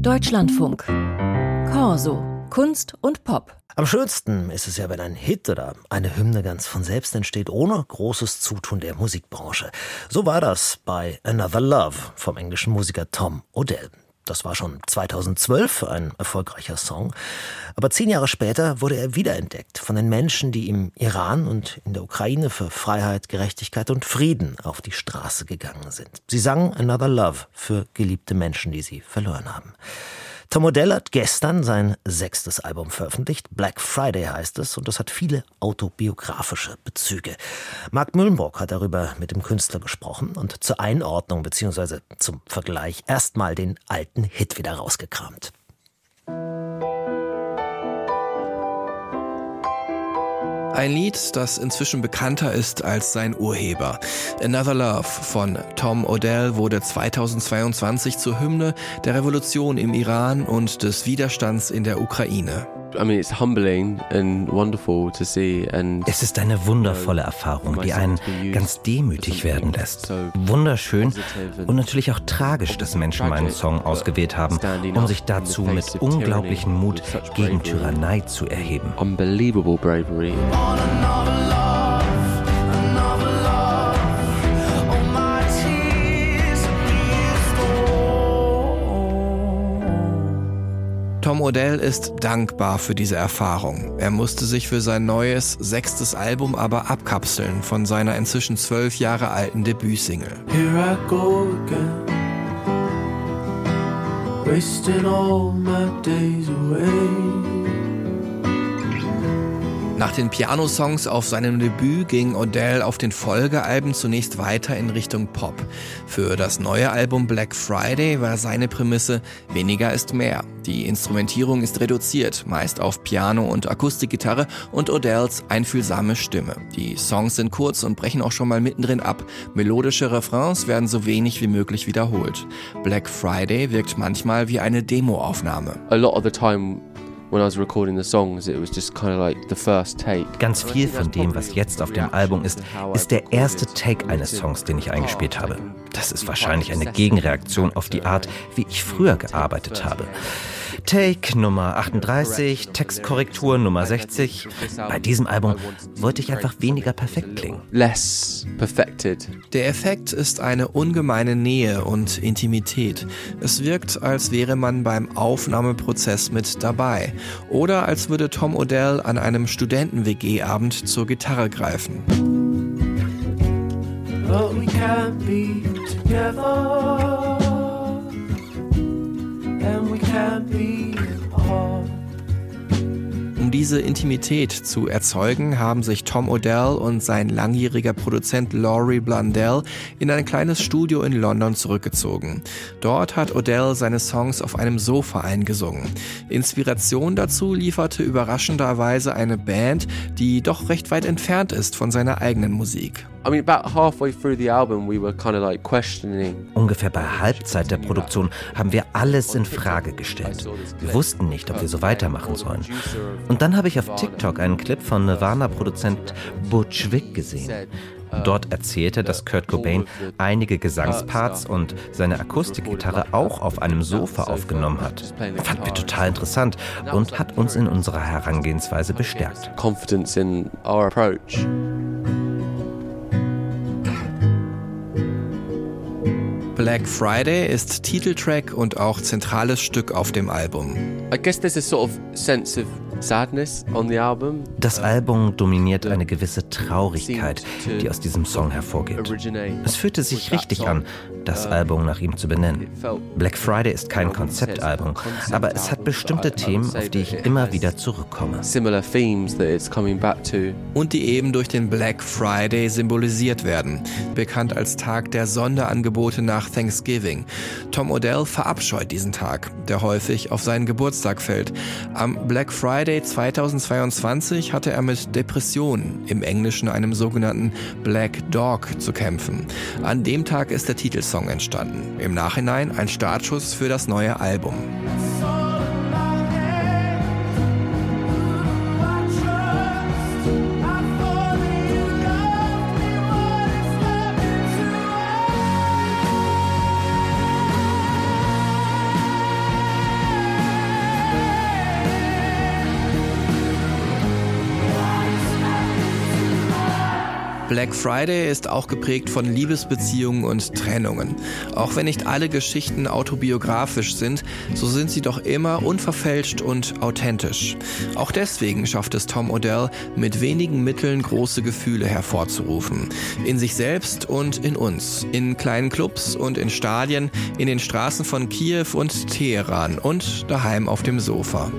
Deutschlandfunk. Corso. Kunst und Pop. Am schönsten ist es ja, wenn ein Hit oder eine Hymne ganz von selbst entsteht, ohne großes Zutun der Musikbranche. So war das bei Another Love vom englischen Musiker Tom Odell. Das war schon 2012 ein erfolgreicher Song. Aber zehn Jahre später wurde er wiederentdeckt von den Menschen, die im Iran und in der Ukraine für Freiheit, Gerechtigkeit und Frieden auf die Straße gegangen sind. Sie sangen Another Love für geliebte Menschen, die sie verloren haben. Tom Odell hat gestern sein sechstes Album veröffentlicht. Black Friday heißt es und es hat viele autobiografische Bezüge. Mark Mühlenburg hat darüber mit dem Künstler gesprochen und zur Einordnung bzw. zum Vergleich erstmal den alten Hit wieder rausgekramt. Ein Lied, das inzwischen bekannter ist als sein Urheber. Another Love von Tom Odell wurde 2022 zur Hymne der Revolution im Iran und des Widerstands in der Ukraine. Es ist eine wundervolle Erfahrung, die einen ganz demütig werden lässt. Wunderschön und natürlich auch tragisch, dass Menschen meinen Song ausgewählt haben, um sich dazu mit unglaublichem Mut gegen Tyrannei zu erheben. Unbelievable bravery. Tom Odell ist dankbar für diese Erfahrung. Er musste sich für sein neues, sechstes Album aber abkapseln von seiner inzwischen zwölf Jahre alten Debütsingle. Here I go again, wasting all my days away. Nach den Pianosongs auf seinem Debüt ging Odell auf den Folgealben zunächst weiter in Richtung Pop. Für das neue Album Black Friday war seine Prämisse weniger ist mehr. Die Instrumentierung ist reduziert, meist auf Piano und Akustikgitarre und Odells einfühlsame Stimme. Die Songs sind kurz und brechen auch schon mal mittendrin ab. Melodische Refrains werden so wenig wie möglich wiederholt. Black Friday wirkt manchmal wie eine Demoaufnahme. A lot of the time Ganz viel von dem, was jetzt auf dem Album ist, ist der erste Take eines Songs, den ich eingespielt habe. Das ist wahrscheinlich eine Gegenreaktion auf die Art, wie ich früher gearbeitet habe. Take Nummer 38, Textkorrektur Nummer 60. Bei diesem Album wollte ich einfach weniger perfekt klingen. Less perfected. Der Effekt ist eine ungemeine Nähe und Intimität. Es wirkt, als wäre man beim Aufnahmeprozess mit dabei. Oder als würde Tom Odell an einem Studenten-WG-Abend zur Gitarre greifen. But we can't be together. Um diese Intimität zu erzeugen, haben sich Tom Odell und sein langjähriger Produzent Laurie Blundell in ein kleines Studio in London zurückgezogen. Dort hat Odell seine Songs auf einem Sofa eingesungen. Inspiration dazu lieferte überraschenderweise eine Band, die doch recht weit entfernt ist von seiner eigenen Musik. Ungefähr bei Halbzeit der Produktion haben wir alles in Frage gestellt. Wir wussten nicht, ob wir so weitermachen sollen. Und dann habe ich auf TikTok einen Clip von Nirvana-Produzent Butch Vig gesehen. Dort erzählte, dass Kurt Cobain einige Gesangsparts und seine Akustikgitarre auch auf einem Sofa aufgenommen hat. Fanden wir total interessant und hat uns in unserer Herangehensweise bestärkt. Confidence in our approach. Black Friday ist Titeltrack und auch zentrales Stück auf dem Album. I guess there's a sort of sense of das Album dominiert eine gewisse Traurigkeit, die aus diesem Song hervorgeht. Es fühlte sich richtig an, das Album nach ihm zu benennen. Black Friday ist kein Konzeptalbum, aber es hat bestimmte Themen, auf die ich immer wieder zurückkomme. Und die eben durch den Black Friday symbolisiert werden, bekannt als Tag der Sonderangebote nach Thanksgiving. Tom Odell verabscheut diesen Tag, der häufig auf seinen Geburtstag fällt. Am Black Friday Friday 2022 hatte er mit Depressionen, im Englischen einem sogenannten Black Dog, zu kämpfen. An dem Tag ist der Titelsong entstanden. Im Nachhinein ein Startschuss für das neue Album. Black Friday ist auch geprägt von Liebesbeziehungen und Trennungen. Auch wenn nicht alle Geschichten autobiografisch sind, so sind sie doch immer unverfälscht und authentisch. Auch deswegen schafft es Tom Odell, mit wenigen Mitteln große Gefühle hervorzurufen. In sich selbst und in uns. In kleinen Clubs und in Stadien, in den Straßen von Kiew und Teheran und daheim auf dem Sofa.